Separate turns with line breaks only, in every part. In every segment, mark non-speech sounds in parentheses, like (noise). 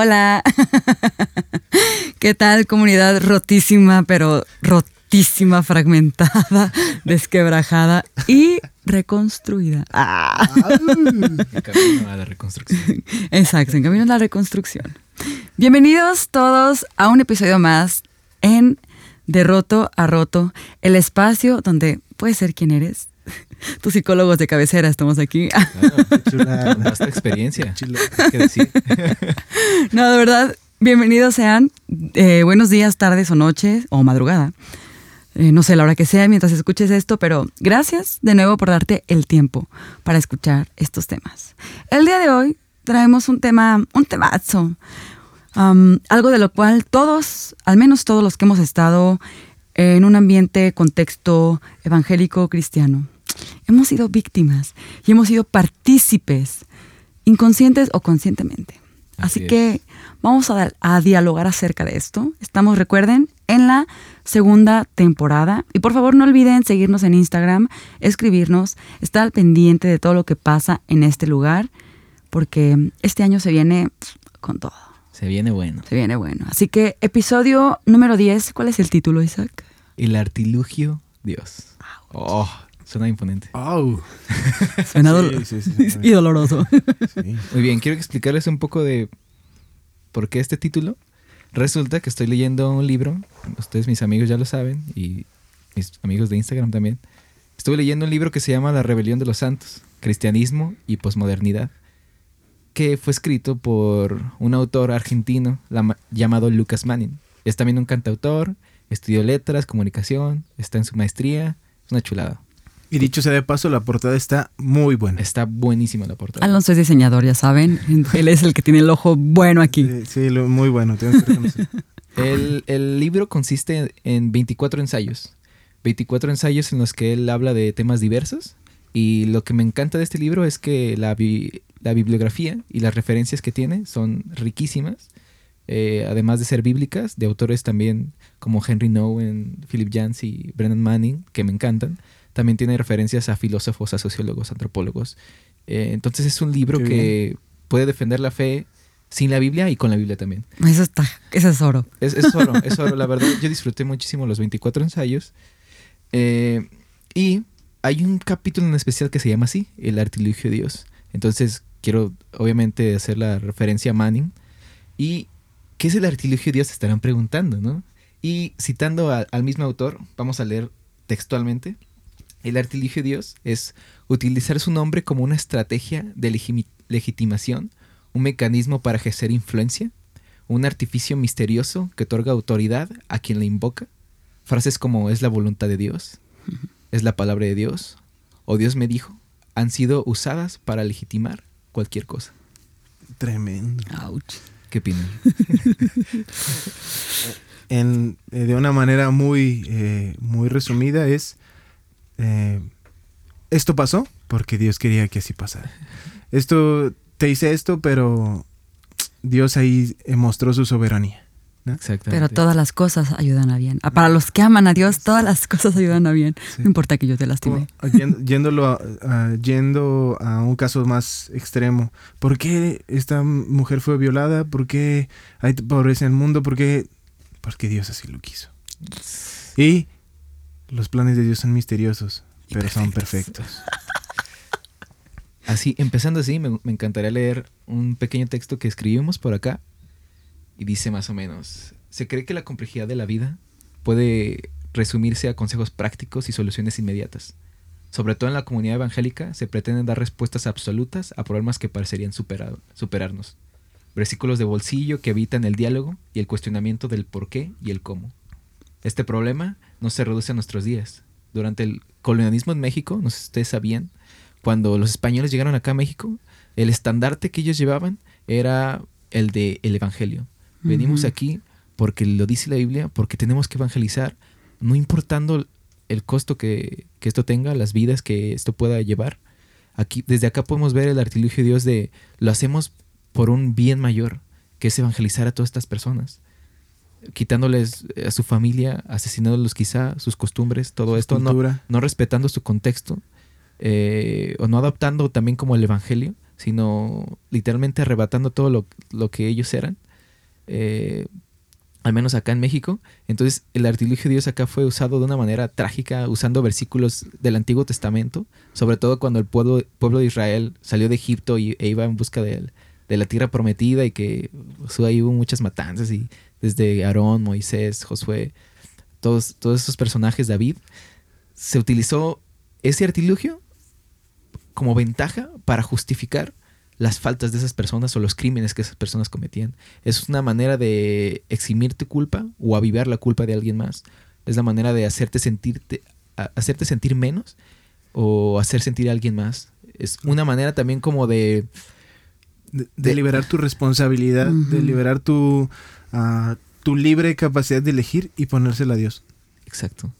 Hola. (laughs) ¿Qué tal comunidad rotísima, pero rotísima, fragmentada, (laughs) desquebrajada y reconstruida? Ah. (laughs)
En camino a la reconstrucción.
Exacto, en camino a la reconstrucción. Bienvenidos todos a un episodio más en De Roto a Roto, el espacio donde puedes ser quien eres. (laughs) Tus psicólogos de cabecera estamos aquí.
Chula. (laughs) Con vasta experiencia. que decir. (laughs)
No, de verdad, bienvenidos sean. Eh, buenos días, tardes o noches o madrugada. Eh, no sé la hora que sea mientras escuches esto, pero gracias de nuevo por darte el tiempo para escuchar estos temas. El día de hoy traemos un tema, un temazo, um, algo de lo cual todos, al menos todos los que hemos estado en un ambiente, contexto evangélico cristiano, hemos sido víctimas y hemos sido partícipes, inconscientes o conscientemente. Así,
Así es.
que vamos a, a dialogar acerca de esto. Estamos, recuerden, en la segunda temporada. Y por favor no olviden seguirnos en Instagram, escribirnos, estar al pendiente de todo lo que pasa en este lugar, porque este año se viene con todo.
Se viene bueno.
Se viene bueno. Así que episodio número 10, ¿cuál es el título, Isaac?
El artilugio Dios. Oh, suena imponente.
Au.
Suena
Sí,
dolo-
sí, sí, (laughs)
y doloroso.
sí.
Muy bien, quiero explicarles un poco de por qué este título. Resulta que estoy leyendo un libro, ustedes mis amigos ya lo saben, y mis amigos de Instagram también. Estuve leyendo un libro que se llama La rebelión de los santos, cristianismo y posmodernidad, que fue escrito por un autor argentino lama- llamado Lucas Manning. Es también un cantautor, estudió letras, comunicación, está en su maestría, es una chulada.
Y dicho sea de paso, la portada está muy buena.
Está buenísima la portada.
Alonso es diseñador, ya saben. Él es el que tiene el ojo bueno aquí.
Sí, sí, lo- muy bueno. tengo que reconocer. (laughs)
El, el libro consiste en 24 ensayos. 24 ensayos en los que él habla de temas diversos. Y lo que me encanta de este libro es que la, bi- la bibliografía y las referencias que tiene son riquísimas. Eh, además de ser bíblicas, de autores también como Henry Nowen, Philip Yancey y Brennan Manning, que me encantan. También tiene referencias a filósofos, a sociólogos, antropólogos. Eh, entonces es un libro
Qué
que puede defender la fe sin la Biblia y con la Biblia también.
Eso está, eso es oro.
Es, es oro, es oro. La verdad, yo disfruté muchísimo los 24 ensayos. Eh, y hay un capítulo en especial que se llama así, El artilugio de Dios. Entonces, quiero obviamente hacer la referencia a Manning. ¿Y qué es el artilugio de Dios? Se estarán preguntando, ¿no? Y citando a- al mismo autor, vamos a leer textualmente. El artilugio de Dios es utilizar su nombre como una estrategia de legimi- legitimación, un mecanismo para ejercer influencia, un artificio misterioso que otorga autoridad a quien le invoca. Frases como es la voluntad de Dios, es la palabra de Dios, o Dios me dijo, han sido usadas para legitimar cualquier cosa.
Tremendo.
Ouch.
¿Qué opinan? (laughs)
En, eh, de una manera muy, eh, muy resumida es, eh, esto pasó porque Dios quería que así pasara. Esto, te hice esto, pero Dios ahí mostró su soberanía.
Exactamente.
Pero todas las cosas ayudan a bien. Para los que aman a Dios, todas las cosas ayudan a bien.
Sí.
No importa que yo te lastime.
Como, yendo- yéndolo a, a- yendo a un caso más extremo. ¿Por qué esta mujer fue violada? ¿Por qué hay pobreza en el mundo? ¿Por qué? Porque Dios así lo quiso. Y los planes de Dios son misteriosos,
Y
pero son perfectos. (laughs)
Así, empezando así, me, me encantaría leer un pequeño texto que escribimos por acá. Y dice más o menos, se cree que la complejidad de la vida puede resumirse a consejos prácticos y soluciones inmediatas. Sobre todo en la comunidad evangélica se pretenden dar respuestas absolutas a problemas que parecerían superado- superarnos. Versículos de bolsillo que evitan el diálogo y el cuestionamiento del por qué y el cómo. Este problema no se reduce a nuestros días. Durante el colonialismo en México, no sé si ustedes sabían, cuando los españoles llegaron acá a México, el estandarte que ellos llevaban era el de el evangelio. Venimos aquí porque lo dice la Biblia, porque tenemos que evangelizar, no importando el costo que, que esto tenga, las vidas que esto pueda llevar. Aquí, desde acá podemos ver el artilugio de Dios de lo hacemos por un bien mayor, que es evangelizar a todas estas personas. Quitándoles a su familia, asesinándolos quizá, sus costumbres, todo
Su
esto, no, no respetando su contexto, eh, o no adaptando también como el evangelio, sino literalmente arrebatando todo lo, lo que ellos eran. Eh, al menos acá en México. Entonces el artilugio de Dios acá fue usado de una manera trágica, usando versículos del Antiguo Testamento, sobre todo cuando el pueblo, pueblo de Israel salió de Egipto y, e iba en busca de, de la tierra prometida y que pues, ahí hubo muchas matanzas y desde Aarón, Moisés, Josué, todos, todos esos personajes, David, se utilizó ese artilugio como ventaja para justificar las faltas de esas personas o los crímenes que esas personas cometían. Es una manera de eximir tu culpa o avivar la culpa de alguien más. Es la manera de hacerte sentirte, hacerte sentir menos o hacer sentir a alguien más. Es una manera también como de...
De, liberar tu responsabilidad, de liberar tu, ah, tu libre capacidad de elegir y ponérsela a Dios.
Exacto.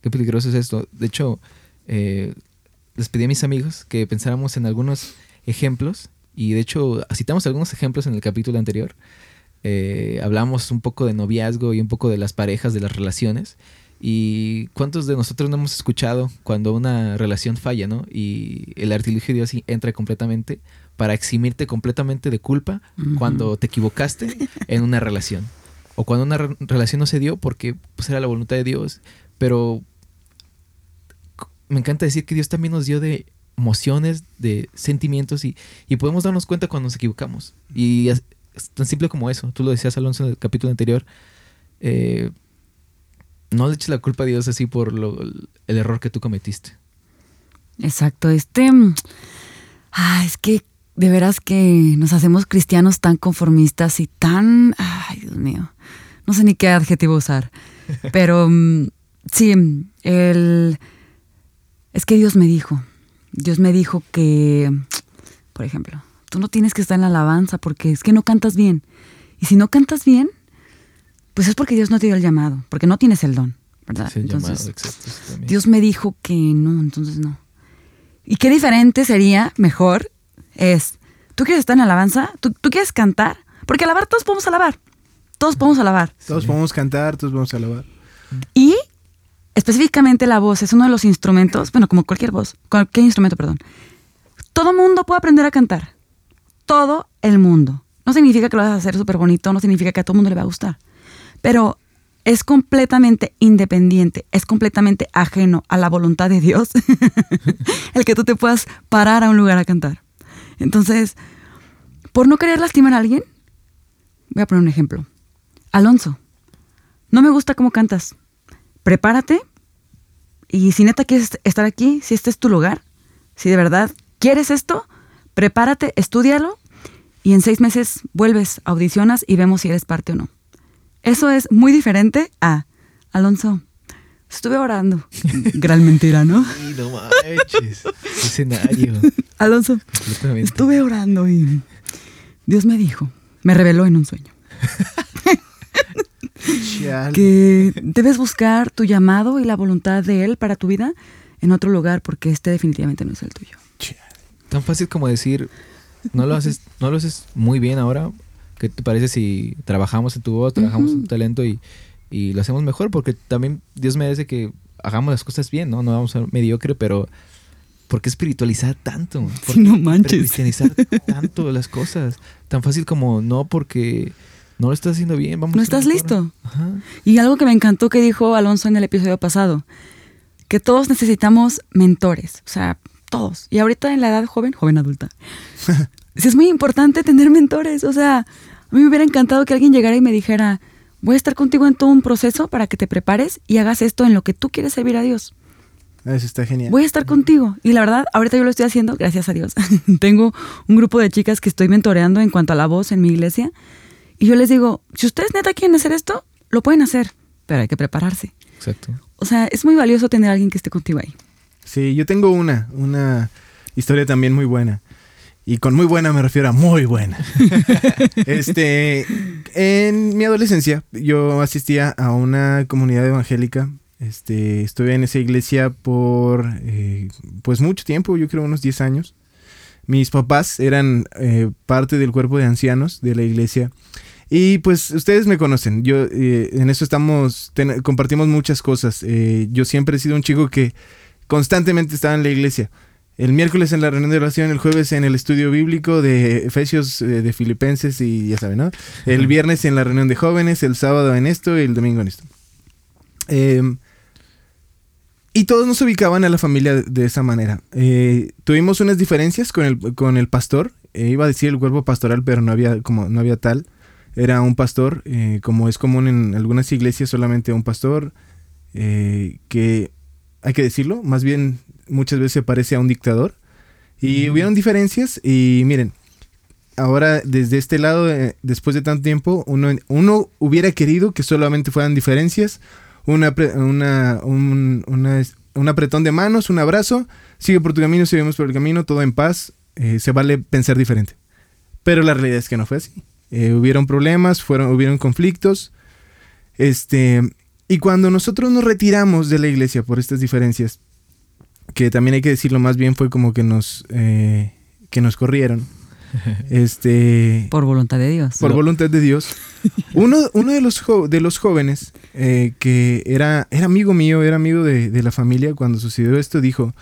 Qué peligroso es esto. De hecho, eh, les pedí a mis amigos que pensáramos en algunos ejemplos, y de hecho citamos algunos ejemplos en el capítulo anterior. Eh, hablamos un poco de noviazgo y un poco de las parejas, de las relaciones. ¿Y cuántos de nosotros no hemos escuchado cuando una relación falla, ¿no? Y el artilugio de Dios entra completamente para eximirte completamente de culpa cuando te equivocaste en una relación. O cuando una relación no se dio porque pues, era la voluntad de Dios. Pero me encanta decir que Dios también nos dio de emociones, de sentimientos y, podemos darnos cuenta cuando nos equivocamos. Y es, tan simple como eso. Tú lo decías, Alonso, en el capítulo anterior. Eh, no le eches la culpa a Dios así por el error que tú cometiste.
Exacto. Este. Ah, es que de veras que nos hacemos cristianos tan conformistas y tan. Ay, Dios mío. No sé ni qué adjetivo usar. (laughs) Pero mm, sí, el. Es que Dios me dijo. Dios me dijo que, por ejemplo, tú no tienes que estar en la alabanza porque es que no cantas bien. Y si no cantas bien, pues es porque Dios no te dio el llamado, porque no tienes el don, ¿verdad? entonces, Dios me dijo que no, entonces no. Y qué diferente sería, mejor, es, ¿tú quieres estar en la alabanza? ¿Tú, quieres cantar? Porque alabar todos podemos alabar. Todos podemos alabar.
Todos podemos cantar, todos podemos alabar.
Y específicamente la voz es uno de los instrumentos, bueno, como cualquier voz, cualquier instrumento, perdón. Todo mundo puede aprender a cantar. Todo el mundo. No significa que lo vas a hacer súper bonito, no significa que a todo el mundo le va a gustar. Pero es completamente independiente, es completamente ajeno a la voluntad de Dios (laughs) el que tú te puedas parar a un lugar a cantar. Entonces, por no querer lastimar a alguien, voy a poner un ejemplo. Alonso, no me gusta cómo cantas prepárate y si neta quieres estar aquí, si este es tu lugar, si de verdad quieres esto, prepárate, estudialo y en seis meses vuelves, audicionas y vemos si eres parte o no. Eso es muy diferente a Alonso. Estuve orando. (laughs) Gran mentira, ¿no?
no manches. Escenario.
Alonso. Estuve orando y Dios me dijo, me reveló en un sueño. que debes buscar tu llamado y la voluntad de Él para tu vida en otro lugar porque este definitivamente no es el tuyo.
Tan fácil como decir, no lo haces, no lo haces muy bien ahora. ¿Qué te parece si trabajamos en tu voz, trabajamos en tu talento y, lo hacemos mejor? Porque también Dios merece que hagamos las cosas bien, ¿no? No vamos a ser mediocre, pero ¿por qué espiritualizar tanto? ¿Por
no manches.
Cristianizar tanto las cosas. Tan fácil como no porque no lo estás haciendo bien, vamos.
No estás listo. Y algo que me encantó que dijo Alonso en el episodio pasado, que todos necesitamos mentores, o sea, todos. Y ahorita en la edad joven, joven adulta, (laughs) es muy importante tener mentores, o sea, a mí me hubiera encantado que alguien llegara y me dijera, voy a estar contigo en todo un proceso para que te prepares y hagas esto en lo que tú quieres servir a Dios.
Eso está genial.
Voy a estar contigo. Y la verdad, ahorita yo lo estoy haciendo, gracias a Dios. (laughs) Tengo un grupo de chicas que estoy mentoreando en cuanto a la voz en mi iglesia. Y yo les digo, si ustedes neta quieren hacer esto, lo pueden hacer, pero hay que prepararse.
Exacto.
O sea, es muy valioso tener a alguien que esté contigo ahí.
Sí, yo tengo una, una historia también muy buena. Y con muy buena me refiero a muy buena. (laughs) este, en mi adolescencia yo asistía a una comunidad evangélica. Este, estuve en esa iglesia por eh, pues mucho tiempo, yo creo unos 10 años. Mis papás eran eh, parte del cuerpo de ancianos de la iglesia y pues ustedes me conocen, yo eh, en eso estamos, compartimos muchas cosas. Eh, yo siempre he sido un chico que constantemente estaba en la iglesia. el miércoles en la reunión de oración, el jueves en el estudio bíblico de Efesios, eh, de Filipenses y ya saben, ¿no? El viernes en la reunión de jóvenes, el sábado en esto y el domingo en esto. Em, y todos nos ubicaban a la familia de, de esa manera. Eh, tuvimos unas diferencias con el, con el pastor. Eh, iba a decir el cuerpo pastoral, pero no había, como, no había tal. Era un pastor, eh, como es común en algunas iglesias, solamente un pastor, que, hay que decirlo, más bien muchas veces se parece a un dictador. Y
Mm.
hubieron diferencias y miren, ahora desde este lado, después de tanto tiempo, uno, uno hubiera querido que solamente fueran diferencias, una, una, un, una- un apretón de manos, un abrazo, sigue por tu camino, seguimos por el camino, todo en paz, eh, se vale pensar diferente. Pero la realidad es que no fue así. Eh, hubieron problemas, fueron, hubieron conflictos. Este, y cuando nosotros nos retiramos de la iglesia por estas diferencias, que también hay que decirlo más bien fue como que nos, eh, que nos corrieron. (laughs) Este,
Por voluntad de Dios.
por voluntad de Dios. Uno, uno de, los jo- de los jóvenes eh, que era, era amigo mío, era amigo de, de la familia, cuando sucedió esto, dijo,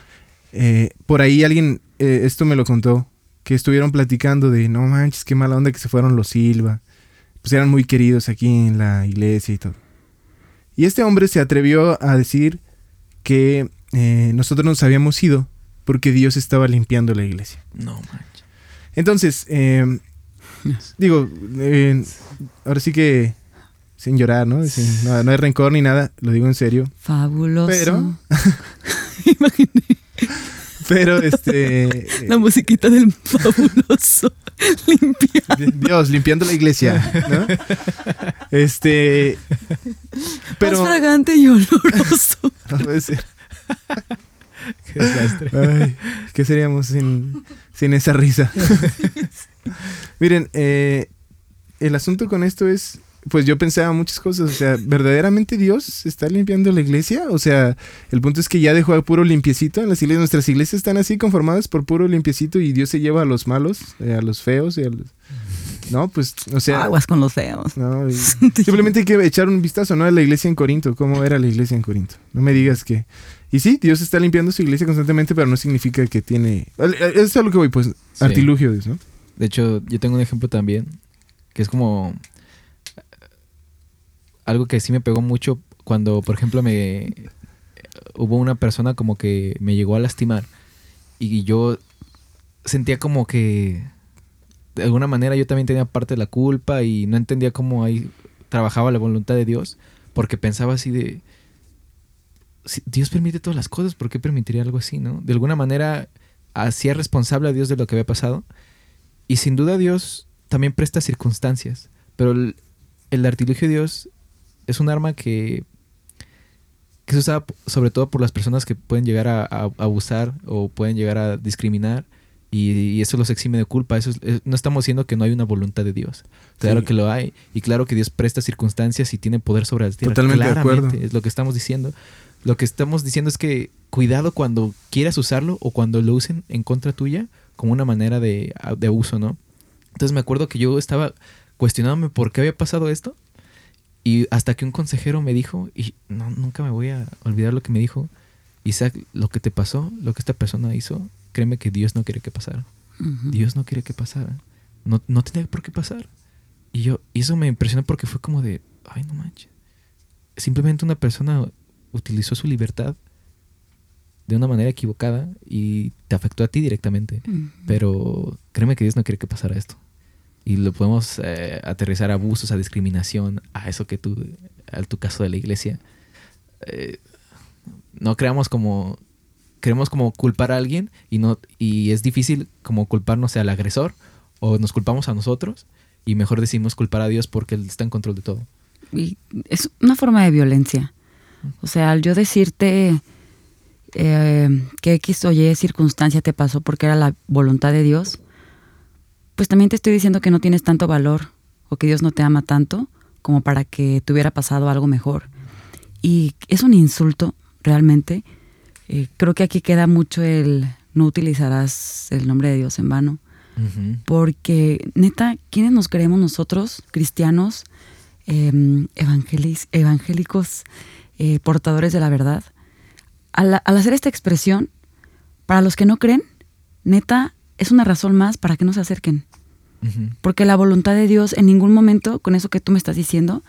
eh, por ahí alguien, eh, esto me lo contó, que estuvieron platicando de, no manches, qué mala onda que se fueron los Silva. Pues eran muy queridos aquí en la iglesia y todo. Y este hombre se atrevió a decir que eh, nosotros nos habíamos ido porque Dios estaba limpiando la iglesia.
No manches.
Entonces, eh, digo, eh, ahora sí que sin llorar, ¿no? Sin- no, no hay rencor ni nada, lo digo en serio.
Fabuloso.
Pero- (laughs)
Imaginé
Pero, este...
la musiquita del fabuloso. (laughs) Limpia.
eh, Dios, limpiando la iglesia, ¿no? Este... Pero...
Más fragante y oloroso. (laughs)
No puede ser.
Qué desastre.
Ay, ¿Qué seríamos sin, sin esa risa? (laughs) (laughs) Miren, eh, el asunto con esto es, pues yo pensaba muchas cosas, o sea, ¿verdaderamente Dios está limpiando la iglesia? O sea, el punto es que ya dejó a puro limpiecito en las iglesias, nuestras iglesias están así conformadas por puro limpiecito y Dios se lleva a los malos, eh, a los feos y a los... No, pues, o sea...
Aguas con los feos.
No, (laughs) simplemente hay que echar un vistazo, ¿no? A la iglesia en Corinto, cómo era la iglesia en Corinto. No me digas que... Y sí, Dios está limpiando su iglesia constantemente, pero no significa que tiene... Eso es a lo que voy, pues,
Sí.
artilugios, ¿no?
De hecho, yo tengo un ejemplo también, que es como algo que sí me pegó mucho cuando, por ejemplo, me hubo una persona como que me llegó a lastimar y yo sentía como que de alguna manera yo también tenía parte de la culpa y no entendía cómo ahí trabajaba la voluntad de Dios, porque pensaba así de si Dios permite todas las cosas, ¿por qué permitiría algo así, no? De alguna manera hacía responsable a Dios de lo que había pasado. Y sin duda Dios también presta circunstancias, pero el, el artilugio de Dios es un arma que, que se usa sobre todo por las personas que pueden llegar a abusar o pueden llegar a discriminar y, y eso los exime de culpa. Eso es- es- no estamos diciendo que no hay una voluntad de Dios. Claro
Sí.
que lo hay y claro que Dios presta circunstancias y tiene poder sobre la tierra.
Totalmente de
Claramente,
acuerdo.
Es lo que estamos diciendo. Lo que estamos diciendo es que cuidado cuando quieras usarlo o cuando lo usen en contra tuya como una manera de, de abuso, ¿no? Entonces me acuerdo que yo estaba cuestionándome por qué había pasado esto y hasta que un consejero me dijo, y no, nunca me voy a olvidar lo que me dijo, Isaac, lo que te pasó, lo que esta persona hizo, créeme que Dios no quiere que pasara. Dios no quiere que pasara. No, no tenía por qué pasar. Y yo, y eso me impresionó porque fue como de, ay, no manches. Simplemente una persona utilizó su libertad de una manera equivocada y te afectó a ti directamente. Pero créeme que Dios no quiere que pasara esto. Y lo podemos eh, aterrizar a abusos, a discriminación, a eso que tú, a tu caso de la iglesia. Eh, no creamos como, queremos como culpar a alguien y, no, y es difícil como culparnos al agresor o nos culpamos a nosotros y mejor decimos culpar a Dios porque Él está en control de todo.
Y es una forma de violencia. O sea, al yo decirte eh, que X o Y circunstancia te pasó porque era la voluntad de Dios, pues también te estoy diciendo que no tienes tanto valor o que Dios no te ama tanto como para que te hubiera pasado algo mejor. Y es un insulto, realmente. Eh, creo que aquí queda mucho el no utilizarás el nombre de Dios en vano. Porque, neta, ¿quiénes nos creemos nosotros, cristianos, eh, evangélicos, eh, portadores de la verdad? Al, al hacer esta expresión, para los que no creen, neta, es una razón más para que no se acerquen.
Ujú.
Porque la voluntad de Dios en ningún momento, con eso que tú me estás diciendo,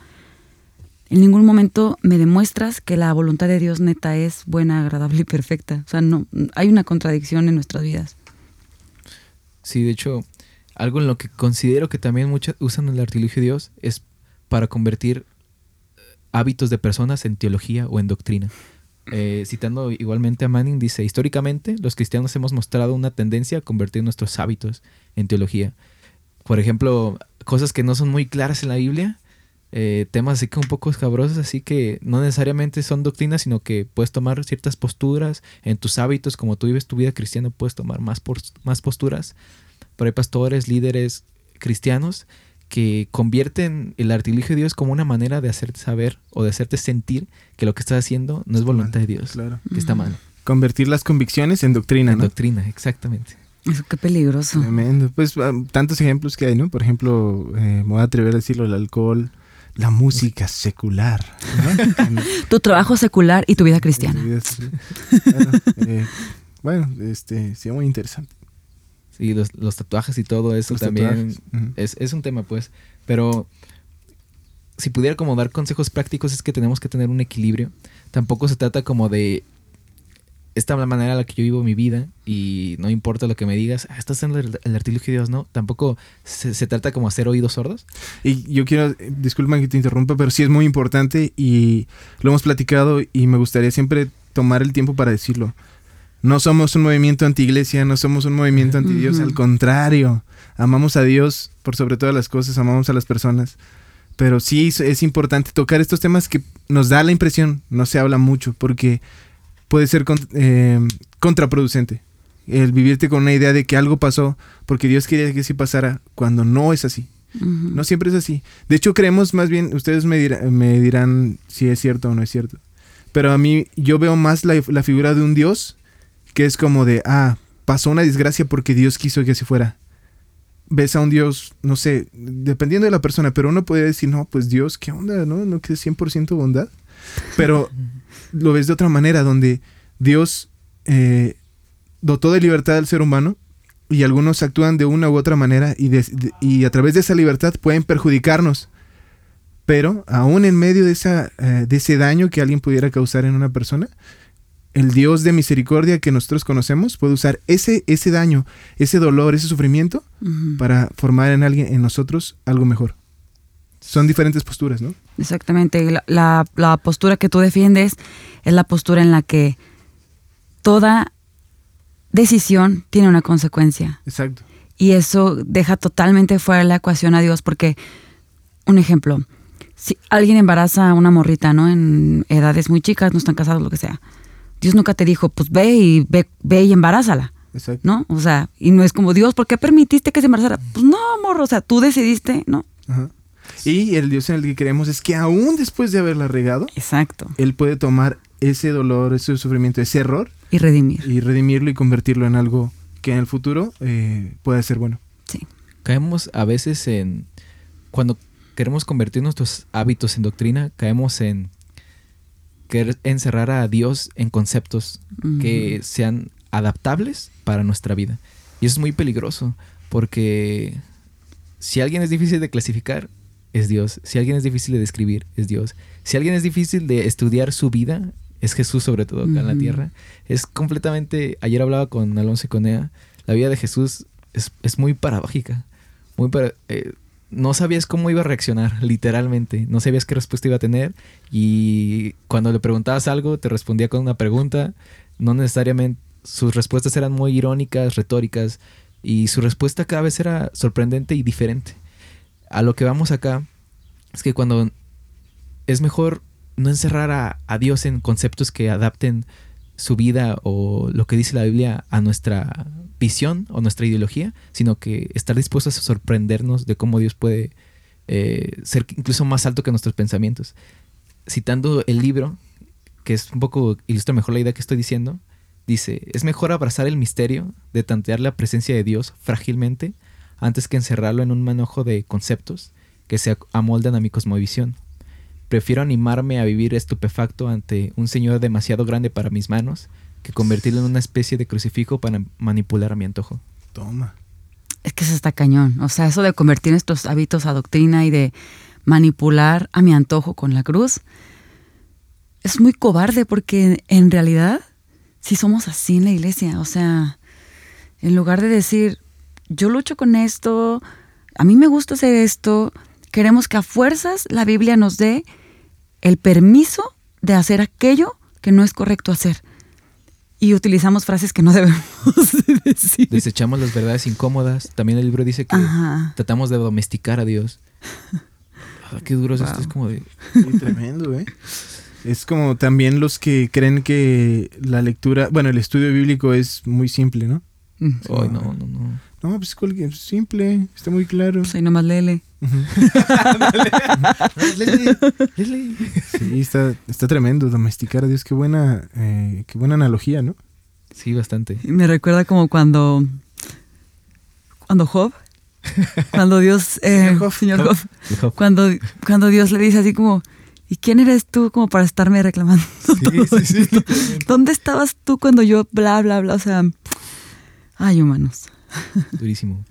en ningún momento me demuestras que la voluntad de Dios neta es buena, agradable y perfecta. O sea, no, hay una contradicción en nuestras vidas.
Sí, de hecho, algo en lo que considero que también muchos usan el artilugio de Dios es para convertir eh, hábitos de personas en teología o en doctrina. Eh, citando igualmente a Manning, dice, históricamente los cristianos hemos mostrado una tendencia a convertir nuestros hábitos en teología. Por ejemplo, cosas que no son muy claras en la Biblia, eh, temas así que un poco escabrosos, así que no necesariamente son doctrinas, sino que puedes tomar ciertas posturas en tus hábitos, como tú vives tu vida cristiana, puedes tomar más, más posturas. Pero hay pastores, líderes cristianos que convierten el artilugio de Dios como una manera de hacerte saber o de hacerte sentir que lo que estás haciendo no es voluntad de Dios,
Claro.
que está mal.
Convertir las convicciones en doctrina,
En
¿no?
doctrina, exactamente.
Eso qué peligroso.
Tremendo. Pues ah, tantos ejemplos que hay, ¿no? Por ejemplo, eh, me voy a atrever a decirlo, el alcohol, la música secular. ¿no? (laughs)
Tu trabajo secular y tu vida cristiana.
Bueno, eh, bueno, este, sí, muy interesante.
Y los, los tatuajes y todo eso
Los
también es, es un tema, pues. Pero si pudiera como dar consejos prácticos es que tenemos que tener un equilibrio. Tampoco se trata como de esta es la manera en la que yo vivo mi vida y no importa lo que me digas, ah, estás en el, el artilugio de Dios, no. Tampoco se, se trata como hacer oídos sordos.
Y yo quiero, eh, disculpa que te interrumpa, pero sí es muy importante y lo hemos platicado y me gustaría siempre tomar el tiempo para decirlo. No somos un movimiento anti-iglesia, no somos un movimiento anti-Dios, al contrario. Amamos a Dios por sobre todas las cosas, amamos a las personas. Pero sí es importante tocar estos temas que nos da la impresión, no se habla mucho, porque puede ser con- eh, contraproducente. El vivirte con una idea de que algo pasó porque Dios quería que sí pasara, cuando no es así. No siempre es así. De hecho, creemos más bien, ustedes me, dirá- me dirán si es cierto o no es cierto. Pero a mí, yo veo más la, la figura de un Dios que es como de, ah, pasó una desgracia porque Dios quiso que así fuera. Ves a un Dios, no sé, dependiendo de la persona, pero uno puede decir, no, pues Dios, ¿qué onda? ¿No? ¿No que es 100% bondad? Pero (laughs) lo ves de otra manera, donde Dios eh, dotó de libertad al ser humano y algunos actúan de una u otra manera y, de- de- y a través de esa libertad pueden perjudicarnos. Pero aún en medio de, esa, eh, de ese daño que alguien pudiera causar en una persona, el Dios de misericordia que nosotros conocemos puede usar ese, ese daño, ese dolor, ese sufrimiento para formar en alguien, en nosotros, algo mejor. Son diferentes posturas, ¿no?
Exactamente. La, la- la postura que tú defiendes es la postura en la que toda decisión tiene una consecuencia.
Exacto.
Y eso deja totalmente fuera de la ecuación a Dios, porque, un ejemplo, si alguien embaraza a una morrita, ¿no? En edades muy chicas, no están casados, lo que sea. Dios nunca te dijo, pues ve y ve, ve y embarázala,
Exacto.
¿no? O sea, y no es como, Dios, ¿por qué permitiste que se embarazara? Pues no, morro, o sea, tú decidiste, ¿no?
Ajá. Y el Dios en el que creemos es que aún después de haberla regado,
Exacto.
Él puede tomar ese dolor, ese sufrimiento, ese error
Y redimir.
y redimirlo y convertirlo en algo que en el futuro eh, pueda ser bueno.
Sí.
Caemos a veces en. Cuando queremos convertir nuestros hábitos en doctrina, caemos en querer encerrar a Dios en conceptos que sean adaptables para nuestra vida. Y eso es muy peligroso, porque si alguien es difícil de clasificar, es Dios. Si alguien es difícil de describir, es Dios. Si alguien es difícil de estudiar su vida, es Jesús sobre todo acá en la tierra. Es completamente, ayer hablaba con Alonso y Conea, la vida de Jesús es, es muy paradójica. Muy para- eh, no sabías cómo iba a reaccionar, literalmente. No sabías qué respuesta iba a tener. Y cuando le preguntabas algo, te respondía con una pregunta. No necesariamente. Sus respuestas eran muy irónicas, retóricas. Y su respuesta cada vez era sorprendente y diferente. A lo que vamos acá es que cuando es mejor no encerrar a, Dios en conceptos que adapten su vida o lo que dice la Biblia a nuestra visión o nuestra ideología, sino que estar dispuestos a sorprendernos de cómo Dios puede eh, ser incluso más alto que nuestros pensamientos. Citando el libro, que es un poco ilustra mejor la idea que estoy diciendo, dice, es mejor abrazar el misterio de tantear la presencia de Dios frágilmente antes que encerrarlo en un manojo de conceptos que se amoldan a mi cosmovisión. Prefiero animarme a vivir estupefacto ante un Señor demasiado grande para mis manos que convertirlo en una especie de crucifijo para manipular a mi antojo.
Toma.
Es que eso está cañón. O sea, eso de convertir estos hábitos a doctrina y de manipular a mi antojo con la cruz, es muy cobarde porque en realidad sí somos así en la iglesia. O sea, en lugar de decir, yo lucho con esto, a mí me gusta hacer esto, queremos que a fuerzas la Biblia nos dé el permiso de hacer aquello que no es correcto hacer. Y utilizamos frases que no (laughs) debemos decir.
Desechamos las verdades incómodas. También el libro dice que
Ajá.
tratamos de domesticar a Dios. Ah, qué duro es esto.
Wow.
Es como de.
Sí, tremendo, ¿eh? Es como también los que creen que la lectura, bueno, el estudio bíblico es muy simple, ¿no?
Mm.
Ay, no, no, no.
No, pues cualquier, simple, está muy claro.
Pues ahí nomás léele.
Ujú.
Leslie, Leslie.
Sí, está, está tremendo domesticar a Dios. Qué buena, eh, qué buena analogía, ¿no?
Sí, bastante.
Me recuerda como cuando. Cuando Job. Cuando Dios. (laughs) eh,
Señor Job.
señor
Job.
Job, Cuando, cuando Dios le dice así como. ¿Y quién eres tú como para estarme reclamando? todo
sí, sí.
esto? (laughs) ¿Dónde estabas tú cuando yo bla, bla, bla? O sea. Ay, humanos. (laughs)
Durísimo.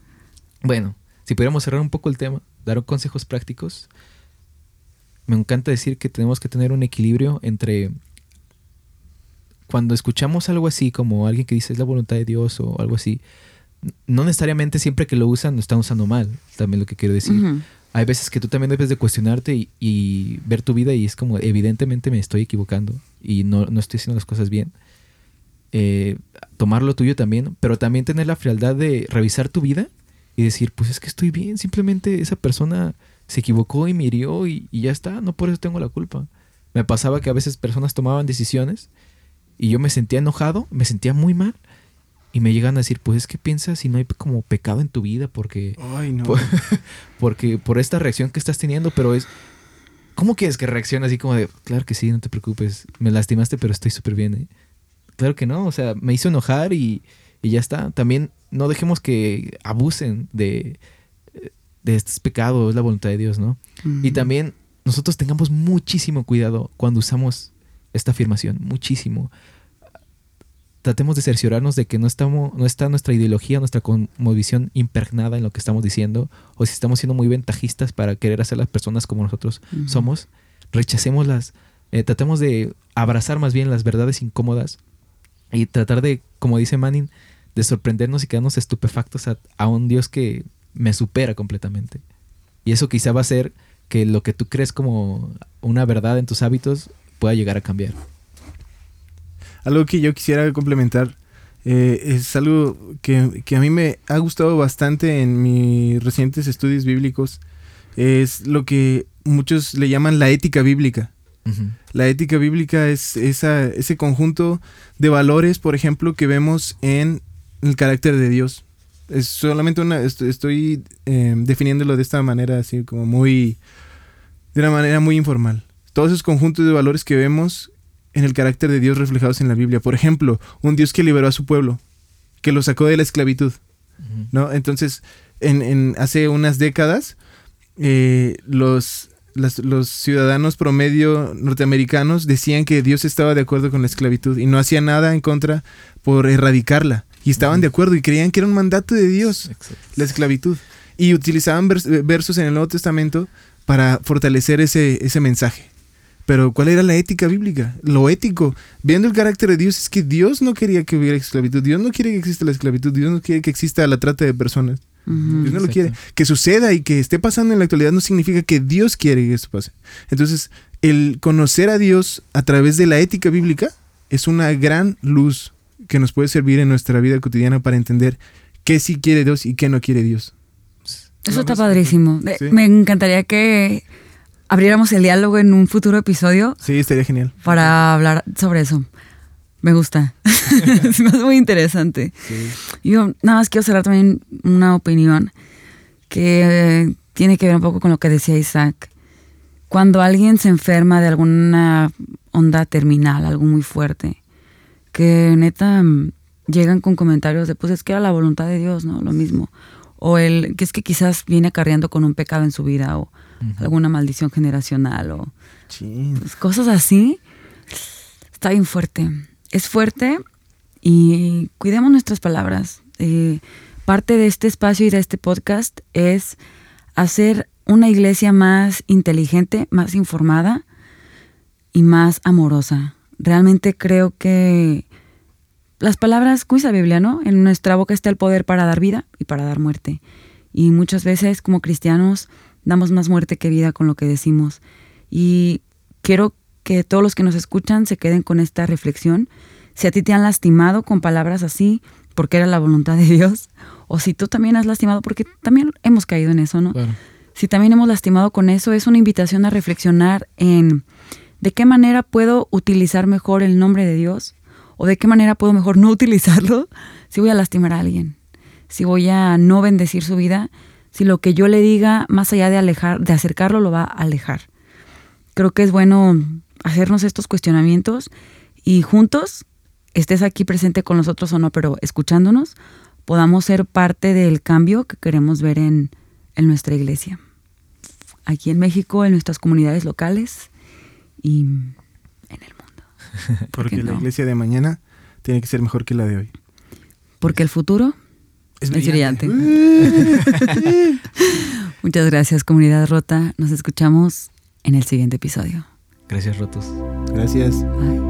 Bueno, si pudiéramos cerrar un poco el tema, dar consejos prácticos. Me encanta decir que tenemos que tener un equilibrio entre cuando escuchamos algo así, como alguien que dice es la voluntad de Dios o algo así, no necesariamente siempre que lo usan lo están usando mal, también lo que quiero decir. Hay veces que tú también debes de cuestionarte y, y ver tu vida y es como, evidentemente me estoy equivocando y no, no estoy haciendo las cosas bien. Eh, tomar lo tuyo también, pero también tener la frialdad de revisar tu vida y decir, pues es que estoy bien, simplemente esa persona se equivocó y me hirió y, y ya está, no por eso tengo la culpa. Me pasaba que a veces personas tomaban decisiones y yo me sentía enojado, me sentía muy mal y me llegan a decir, pues es que piensas si no hay como pecado en tu vida porque
Ay, no.
por, (laughs) porque por esta reacción que estás teniendo, pero es. ¿Cómo quieres que reaccione así como de, claro que sí, no te preocupes, me lastimaste, pero estoy súper bien, ¿eh? Claro que no, o sea, me hizo enojar y, y ya está. También no dejemos que abusen de, de este pecado, es la voluntad de Dios, ¿no? Y también nosotros tengamos muchísimo cuidado cuando usamos esta afirmación, muchísimo. Tratemos de cerciorarnos de que no, estamos, no está nuestra ideología, nuestra visión impregnada en lo que estamos diciendo, o si estamos siendo muy ventajistas para querer hacer las personas como nosotros somos, rechacémoslas, eh, tratemos de abrazar más bien las verdades incómodas y tratar de, como dice Manning, de sorprendernos y quedarnos estupefactos a, un Dios que me supera completamente. Y eso quizá va a hacer que lo que tú crees como una verdad en tus hábitos pueda llegar a cambiar.
Algo que yo quisiera complementar eh, es algo que, que a mí me ha gustado bastante en mis recientes estudios bíblicos. Es lo que muchos le llaman la ética bíblica. La ética bíblica es esa, ese conjunto de valores, por ejemplo, que vemos en el carácter de Dios. Es solamente una. est- Estoy eh, definiéndolo de esta manera, así como muy. de una manera muy informal. Todos esos conjuntos de valores que vemos en el carácter de Dios reflejados en la Biblia. Por ejemplo, un Dios que liberó a su pueblo, que lo sacó de la esclavitud. ¿no? Entonces, en, en- hace unas décadas, eh, los, las- los ciudadanos promedio norteamericanos decían que Dios estaba de acuerdo con la esclavitud y no hacía nada en contra por erradicarla. Y estaban de acuerdo y creían que era un mandato de Dios la esclavitud. Y utilizaban vers- versos en el Nuevo Testamento para fortalecer ese, ese mensaje. Pero ¿cuál era la ética bíblica? Lo ético, viendo el carácter de Dios, es que Dios no quería que hubiera esclavitud. Dios no quiere que exista la esclavitud. Dios no quiere que exista la trata de personas. Dios no lo quiere. Que suceda y que esté pasando en la actualidad no significa que Dios quiere que eso pase. Entonces, el conocer a Dios a través de la ética bíblica es una gran luz que nos puede servir en nuestra vida cotidiana para entender qué sí quiere Dios y qué no quiere Dios.
Eso
¿No
está
ves?
padrísimo.
Sí.
Me encantaría que abriéramos el diálogo en un futuro episodio
Sí, estaría genial.
para hablar sobre eso. Me gusta. (laughs) Hace muy interesante. Yo nada más quiero cerrar también una opinión que tiene que ver un poco con lo que decía Isaac. Cuando alguien se enferma de alguna onda terminal, algo muy fuerte, que neta mm, llegan con comentarios de pues es que era la voluntad de Dios, ¿no? Lo mismo. O el que es que quizás viene acarreando con un pecado en su vida o alguna maldición generacional o pues, cosas así. Está bien fuerte. Es fuerte y cuidemos nuestras palabras. Eh, parte de este espacio y de este podcast es hacer una iglesia más inteligente, más informada y más amorosa. Realmente creo que las palabras, como Biblia, ¿no? En nuestra boca está el poder para dar vida y para dar muerte. Y muchas veces como cristianos damos más muerte que vida con lo que decimos. Y quiero que todos los que nos escuchan se queden con esta reflexión. Si a ti te han lastimado con palabras así, porque era la voluntad de Dios, o si tú también has lastimado, porque también hemos caído en eso, ¿no? Si también hemos lastimado con eso, es una invitación a reflexionar en de qué manera puedo utilizar mejor el nombre de Dios o de qué manera puedo mejor no utilizarlo (laughs) si voy a lastimar a alguien, si voy a no bendecir su vida, si lo que yo le diga, más allá de alejar, de acercarlo, lo va a alejar. Creo que es bueno hacernos estos cuestionamientos y juntos, estés aquí presente con nosotros o no, pero escuchándonos, podamos ser parte del cambio que queremos ver en, en nuestra iglesia aquí en México, en nuestras comunidades locales y en el mundo. (laughs)
Porque la iglesia de mañana tiene que ser mejor que la de hoy.
Porque el futuro es brillante. (laughs) (laughs) Muchas gracias, comunidad rota. Nos escuchamos en el siguiente episodio.
Gracias, Rotos.
Gracias.
Bye.